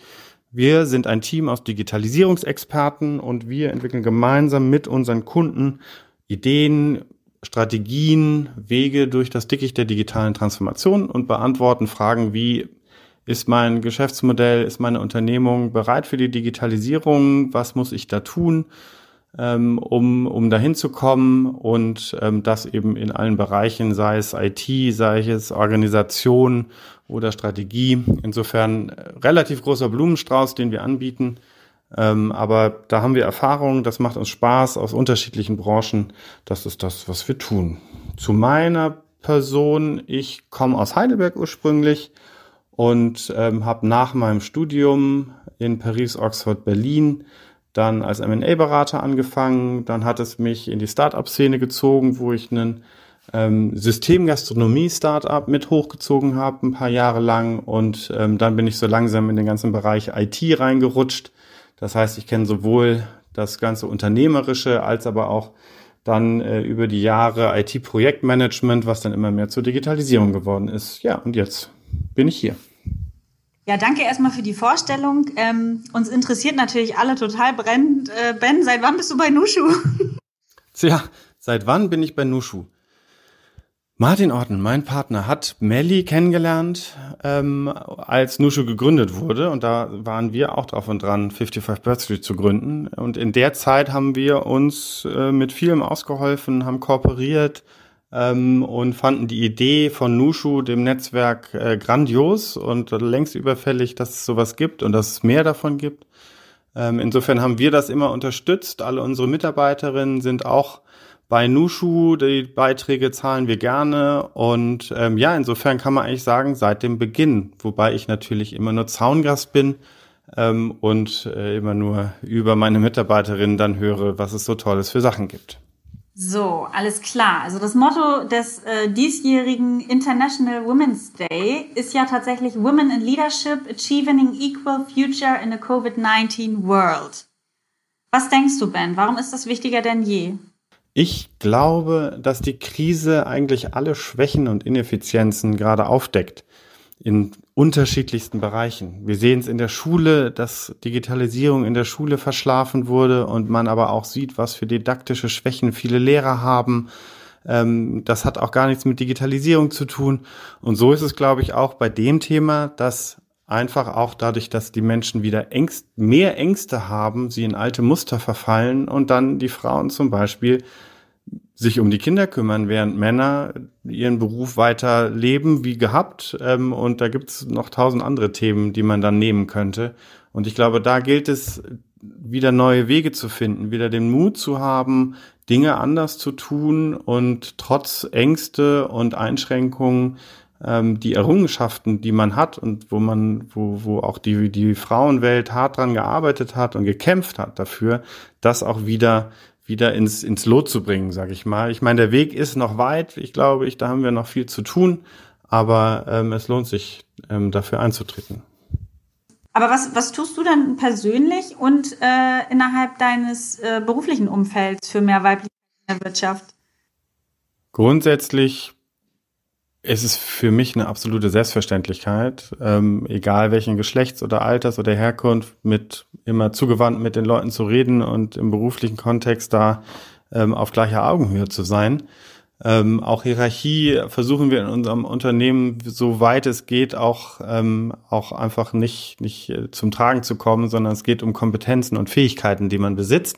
Wir sind ein Team aus Digitalisierungsexperten und wir entwickeln gemeinsam mit unseren Kunden Ideen, Strategien, Wege durch das Dickicht der digitalen Transformation und beantworten Fragen wie ist mein Geschäftsmodell, ist meine Unternehmung bereit für die Digitalisierung? Was muss ich da tun, um, um dahin zu kommen? Und ähm, das eben in allen Bereichen, sei es IT, sei es Organisation oder Strategie. Insofern äh, relativ großer Blumenstrauß, den wir anbieten. Ähm, aber da haben wir Erfahrung, das macht uns Spaß aus unterschiedlichen Branchen. Das ist das, was wir tun. Zu meiner Person, ich komme aus Heidelberg ursprünglich und ähm, habe nach meinem Studium in Paris, Oxford, Berlin dann als M&A-Berater angefangen. Dann hat es mich in die Start-up-Szene gezogen, wo ich einen ähm, Systemgastronomie-Startup mit hochgezogen habe, ein paar Jahre lang. Und ähm, dann bin ich so langsam in den ganzen Bereich IT reingerutscht. Das heißt, ich kenne sowohl das ganze Unternehmerische als aber auch dann äh, über die Jahre IT-Projektmanagement, was dann immer mehr zur Digitalisierung geworden ist. Ja, und jetzt bin ich hier. Ja, danke erstmal für die Vorstellung. Ähm, uns interessiert natürlich alle total brennend. Äh, ben, seit wann bist du bei Nushu? Tja, seit wann bin ich bei Nushu? Martin Orten, mein Partner, hat Melly kennengelernt, ähm, als Nushu gegründet wurde. Und da waren wir auch drauf und dran, 55 Birth Street zu gründen. Und in der Zeit haben wir uns äh, mit vielem ausgeholfen, haben kooperiert ähm, und fanden die Idee von Nushu, dem Netzwerk, äh, grandios und längst überfällig, dass es sowas gibt und dass es mehr davon gibt. Ähm, insofern haben wir das immer unterstützt. Alle unsere Mitarbeiterinnen sind auch bei Nushu, die Beiträge zahlen wir gerne und ähm, ja, insofern kann man eigentlich sagen, seit dem Beginn, wobei ich natürlich immer nur Zaungast bin ähm, und äh, immer nur über meine Mitarbeiterinnen dann höre, was es so Tolles für Sachen gibt. So, alles klar. Also das Motto des äh, diesjährigen International Women's Day ist ja tatsächlich Women in Leadership Achieving an Equal Future in a COVID-19 World. Was denkst du, Ben? Warum ist das wichtiger denn je? Ich glaube, dass die Krise eigentlich alle Schwächen und Ineffizienzen gerade aufdeckt in unterschiedlichsten Bereichen. Wir sehen es in der Schule, dass Digitalisierung in der Schule verschlafen wurde und man aber auch sieht, was für didaktische Schwächen viele Lehrer haben. Ähm, das hat auch gar nichts mit Digitalisierung zu tun. Und so ist es, glaube ich, auch bei dem Thema, dass einfach auch dadurch, dass die Menschen wieder Ängst, mehr Ängste haben, sie in alte Muster verfallen und dann die Frauen zum Beispiel sich um die Kinder kümmern, während Männer ihren Beruf weiter leben wie gehabt. Ähm, und da gibt's noch tausend andere Themen, die man dann nehmen könnte. Und ich glaube, da gilt es, wieder neue Wege zu finden, wieder den Mut zu haben, Dinge anders zu tun und trotz Ängste und Einschränkungen ähm, die Errungenschaften, die man hat und wo man, wo, wo auch die, die Frauenwelt hart dran gearbeitet hat und gekämpft hat dafür, das auch wieder wieder ins, ins Lot zu bringen, sage ich mal. Ich meine, der Weg ist noch weit. Ich glaube, ich, da haben wir noch viel zu tun, aber ähm, es lohnt sich, ähm, dafür einzutreten. Aber was, was tust du dann persönlich und äh, innerhalb deines äh, beruflichen Umfelds für mehr Weiblichkeit in der Wirtschaft? Grundsätzlich es ist für mich eine absolute Selbstverständlichkeit, ähm, egal welchen Geschlechts oder Alters oder Herkunft, mit immer zugewandt mit den Leuten zu reden und im beruflichen Kontext da ähm, auf gleicher Augenhöhe zu sein. Ähm, auch Hierarchie versuchen wir in unserem Unternehmen, so weit es geht, auch, ähm, auch einfach nicht, nicht äh, zum Tragen zu kommen, sondern es geht um Kompetenzen und Fähigkeiten, die man besitzt.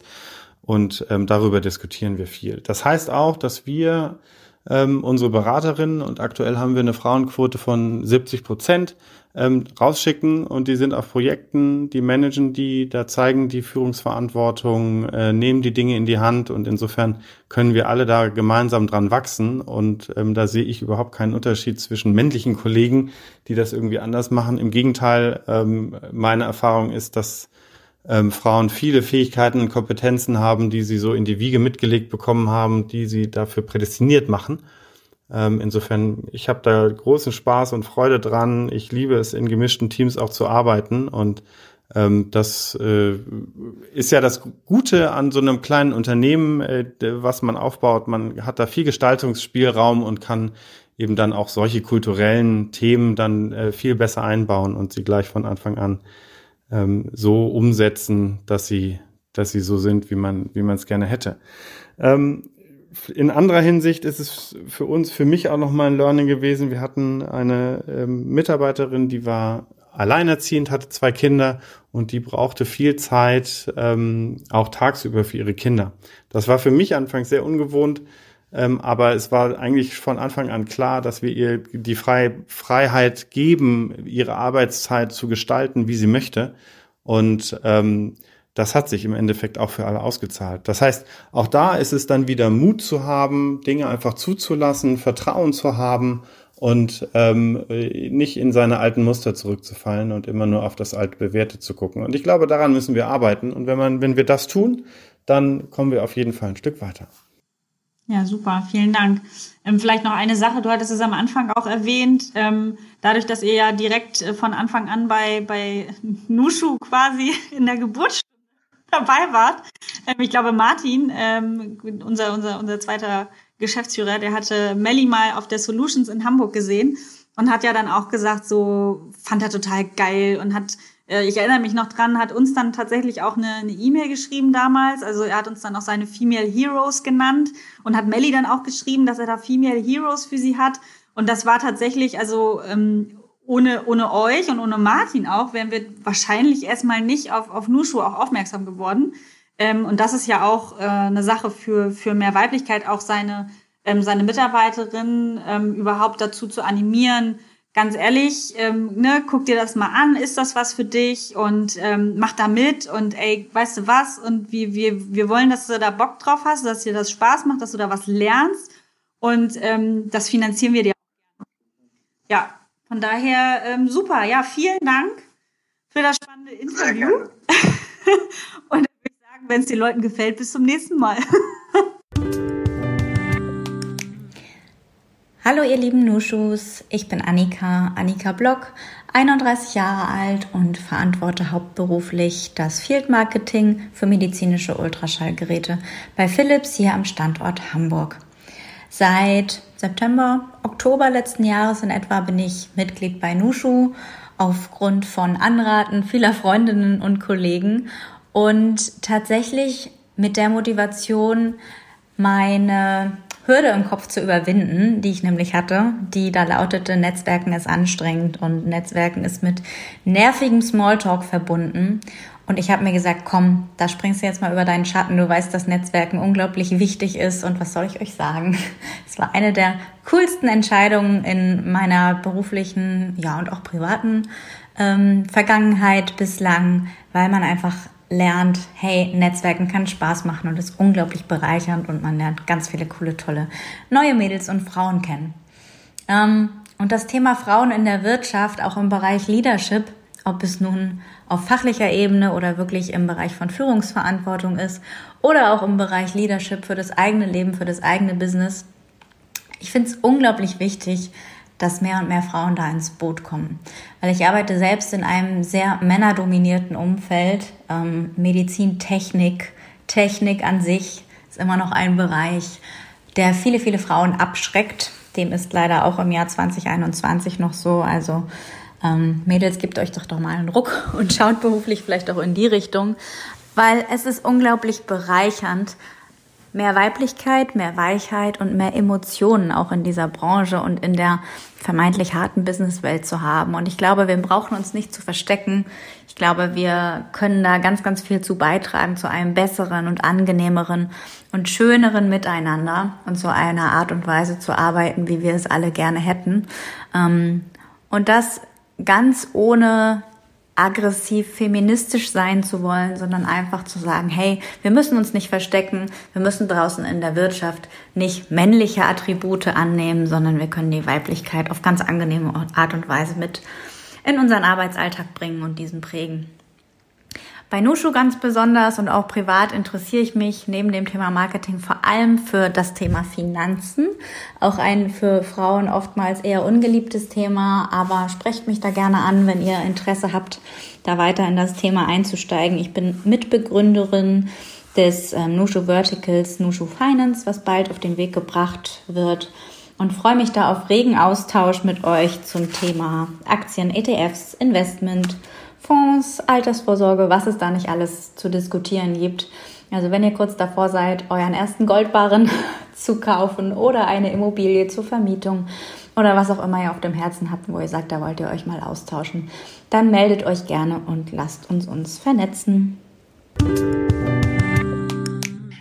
Und ähm, darüber diskutieren wir viel. Das heißt auch, dass wir ähm, unsere Beraterinnen und aktuell haben wir eine Frauenquote von 70 Prozent ähm, rausschicken und die sind auf Projekten, die managen die, da zeigen die Führungsverantwortung, äh, nehmen die Dinge in die Hand und insofern können wir alle da gemeinsam dran wachsen und ähm, da sehe ich überhaupt keinen Unterschied zwischen männlichen Kollegen, die das irgendwie anders machen. Im Gegenteil, ähm, meine Erfahrung ist, dass ähm, Frauen viele Fähigkeiten und Kompetenzen haben, die sie so in die Wiege mitgelegt bekommen haben, die sie dafür prädestiniert machen. Ähm, insofern, ich habe da großen Spaß und Freude dran. Ich liebe es, in gemischten Teams auch zu arbeiten und ähm, das äh, ist ja das Gute an so einem kleinen Unternehmen, äh, was man aufbaut. Man hat da viel Gestaltungsspielraum und kann eben dann auch solche kulturellen Themen dann äh, viel besser einbauen und sie gleich von Anfang an ähm, so umsetzen, dass sie, dass sie so sind, wie man, wie man es gerne hätte. Ähm, in anderer Hinsicht ist es für uns, für mich auch nochmal ein Learning gewesen. Wir hatten eine ähm, Mitarbeiterin, die war alleinerziehend, hatte zwei Kinder und die brauchte viel Zeit, ähm, auch tagsüber für ihre Kinder. Das war für mich anfangs sehr ungewohnt, ähm, aber es war eigentlich von Anfang an klar, dass wir ihr die Frei Freiheit geben, ihre Arbeitszeit zu gestalten, wie sie möchte. Und ähm, das hat sich im Endeffekt auch für alle ausgezahlt. Das heißt, auch da ist es dann wieder Mut zu haben, Dinge einfach zuzulassen, Vertrauen zu haben und ähm, nicht in seine alten Muster zurückzufallen und immer nur auf das alte Bewährte zu gucken. Und ich glaube, daran müssen wir arbeiten. Und wenn man, wenn wir das tun, dann kommen wir auf jeden Fall ein Stück weiter. Ja, super, vielen Dank. Ähm, vielleicht noch eine Sache, du hattest es am Anfang auch erwähnt, ähm, dadurch, dass ihr ja direkt äh, von Anfang an bei, bei Nushu quasi in der Geburt dabei wart. Ähm, ich glaube, Martin, ähm, unser, unser, unser zweiter Geschäftsführer, der hatte Melly mal auf der Solutions in Hamburg gesehen und hat ja dann auch gesagt, so fand er total geil und hat, ich erinnere mich noch dran, hat uns dann tatsächlich auch eine E-Mail geschrieben damals. Also er hat uns dann auch seine Female Heroes genannt und hat Melly dann auch geschrieben, dass er da Female Heroes für sie hat. Und das war tatsächlich, also ähm, ohne, ohne euch und ohne Martin auch, wären wir wahrscheinlich erstmal nicht auf, auf Nushu auch aufmerksam geworden. Ähm, und das ist ja auch äh, eine Sache für, für mehr Weiblichkeit, auch seine, ähm, seine Mitarbeiterin ähm, überhaupt dazu zu animieren, ganz ehrlich, ähm, ne, guck dir das mal an, ist das was für dich und ähm, mach da mit und ey, weißt du was? Und wir, wir, wir wollen, dass du da Bock drauf hast, dass dir das Spaß macht, dass du da was lernst und ähm, das finanzieren wir dir. Ja, von daher ähm, super. Ja, vielen Dank für das spannende Interview. und dann würde ich sagen, wenn es den Leuten gefällt, bis zum nächsten Mal. Hallo ihr lieben Nuschus, ich bin Annika, Annika Block, 31 Jahre alt und verantworte hauptberuflich das Field Marketing für medizinische Ultraschallgeräte bei Philips hier am Standort Hamburg. Seit September, Oktober letzten Jahres in etwa bin ich Mitglied bei Nushu aufgrund von Anraten vieler Freundinnen und Kollegen und tatsächlich mit der Motivation, meine Hürde im Kopf zu überwinden, die ich nämlich hatte, die da lautete, Netzwerken ist anstrengend und Netzwerken ist mit nervigem Smalltalk verbunden. Und ich habe mir gesagt, komm, da springst du jetzt mal über deinen Schatten. Du weißt, dass Netzwerken unglaublich wichtig ist. Und was soll ich euch sagen? Es war eine der coolsten Entscheidungen in meiner beruflichen, ja und auch privaten ähm, Vergangenheit bislang, weil man einfach lernt, hey, Netzwerken kann Spaß machen und ist unglaublich bereichernd und man lernt ganz viele coole, tolle neue Mädels und Frauen kennen. Ähm, und das Thema Frauen in der Wirtschaft, auch im Bereich Leadership, ob es nun auf fachlicher Ebene oder wirklich im Bereich von Führungsverantwortung ist oder auch im Bereich Leadership für das eigene Leben, für das eigene Business. Ich finde es unglaublich wichtig, dass mehr und mehr Frauen da ins Boot kommen. Weil ich arbeite selbst in einem sehr männerdominierten Umfeld. Ähm, Medizin, Technik, Technik an sich ist immer noch ein Bereich, der viele, viele Frauen abschreckt. Dem ist leider auch im Jahr 2021 noch so. Also ähm, Mädels, gebt euch doch doch mal einen Ruck und schaut beruflich vielleicht auch in die Richtung, weil es ist unglaublich bereichernd, mehr Weiblichkeit, mehr Weichheit und mehr Emotionen auch in dieser Branche und in der vermeintlich harten Businesswelt zu haben. Und ich glaube, wir brauchen uns nicht zu verstecken. Ich glaube, wir können da ganz, ganz viel zu beitragen zu einem besseren und angenehmeren und schöneren Miteinander und zu einer Art und Weise zu arbeiten, wie wir es alle gerne hätten. Ähm, und das ganz ohne aggressiv feministisch sein zu wollen, sondern einfach zu sagen, hey, wir müssen uns nicht verstecken, wir müssen draußen in der Wirtschaft nicht männliche Attribute annehmen, sondern wir können die Weiblichkeit auf ganz angenehme Art und Weise mit in unseren Arbeitsalltag bringen und diesen prägen. Bei Nushu ganz besonders und auch privat interessiere ich mich neben dem Thema Marketing vor allem für das Thema Finanzen. Auch ein für Frauen oftmals eher ungeliebtes Thema, aber sprecht mich da gerne an, wenn ihr Interesse habt, da weiter in das Thema einzusteigen. Ich bin Mitbegründerin des äh, Nushu Verticals Nushu Finance, was bald auf den Weg gebracht wird und freue mich da auf regen Austausch mit euch zum Thema Aktien, ETFs, Investment, Fonds, Altersvorsorge, was es da nicht alles zu diskutieren gibt. Also wenn ihr kurz davor seid, euren ersten Goldbarren zu kaufen oder eine Immobilie zur Vermietung oder was auch immer ihr auf dem Herzen habt, wo ihr sagt, da wollt ihr euch mal austauschen, dann meldet euch gerne und lasst uns uns vernetzen.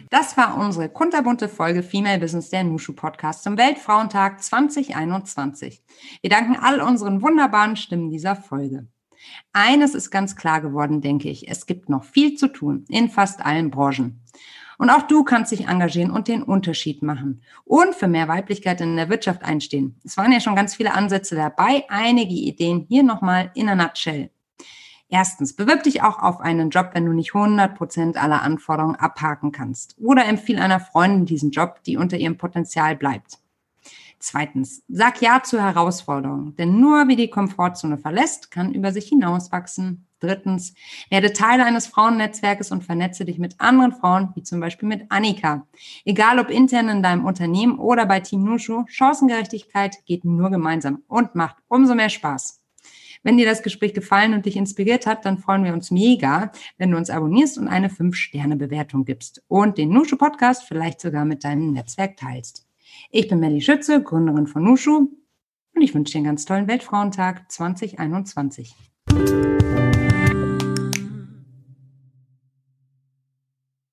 Das war unsere kunterbunte Folge Female Business der Nushu Podcast zum Weltfrauentag 2021. Wir danken all unseren wunderbaren Stimmen dieser Folge. Eines ist ganz klar geworden, denke ich. Es gibt noch viel zu tun in fast allen Branchen. Und auch du kannst dich engagieren und den Unterschied machen und für mehr Weiblichkeit in der Wirtschaft einstehen. Es waren ja schon ganz viele Ansätze dabei. Einige Ideen hier nochmal in a nutshell. Erstens, bewirb dich auch auf einen Job, wenn du nicht 100 Prozent aller Anforderungen abhaken kannst. Oder empfiehl einer Freundin diesen Job, die unter ihrem Potenzial bleibt. Zweitens, sag Ja zur Herausforderung, denn nur wer die Komfortzone verlässt, kann über sich hinauswachsen. Drittens, werde Teil eines Frauennetzwerkes und vernetze dich mit anderen Frauen, wie zum Beispiel mit Annika. Egal ob intern in deinem Unternehmen oder bei Team Nushu, Chancengerechtigkeit geht nur gemeinsam und macht umso mehr Spaß. Wenn dir das Gespräch gefallen und dich inspiriert hat, dann freuen wir uns mega, wenn du uns abonnierst und eine 5-Sterne-Bewertung gibst und den Nushu Podcast vielleicht sogar mit deinem Netzwerk teilst. Ich bin Melly Schütze, Gründerin von Nushu und ich wünsche dir einen ganz tollen Weltfrauentag 2021.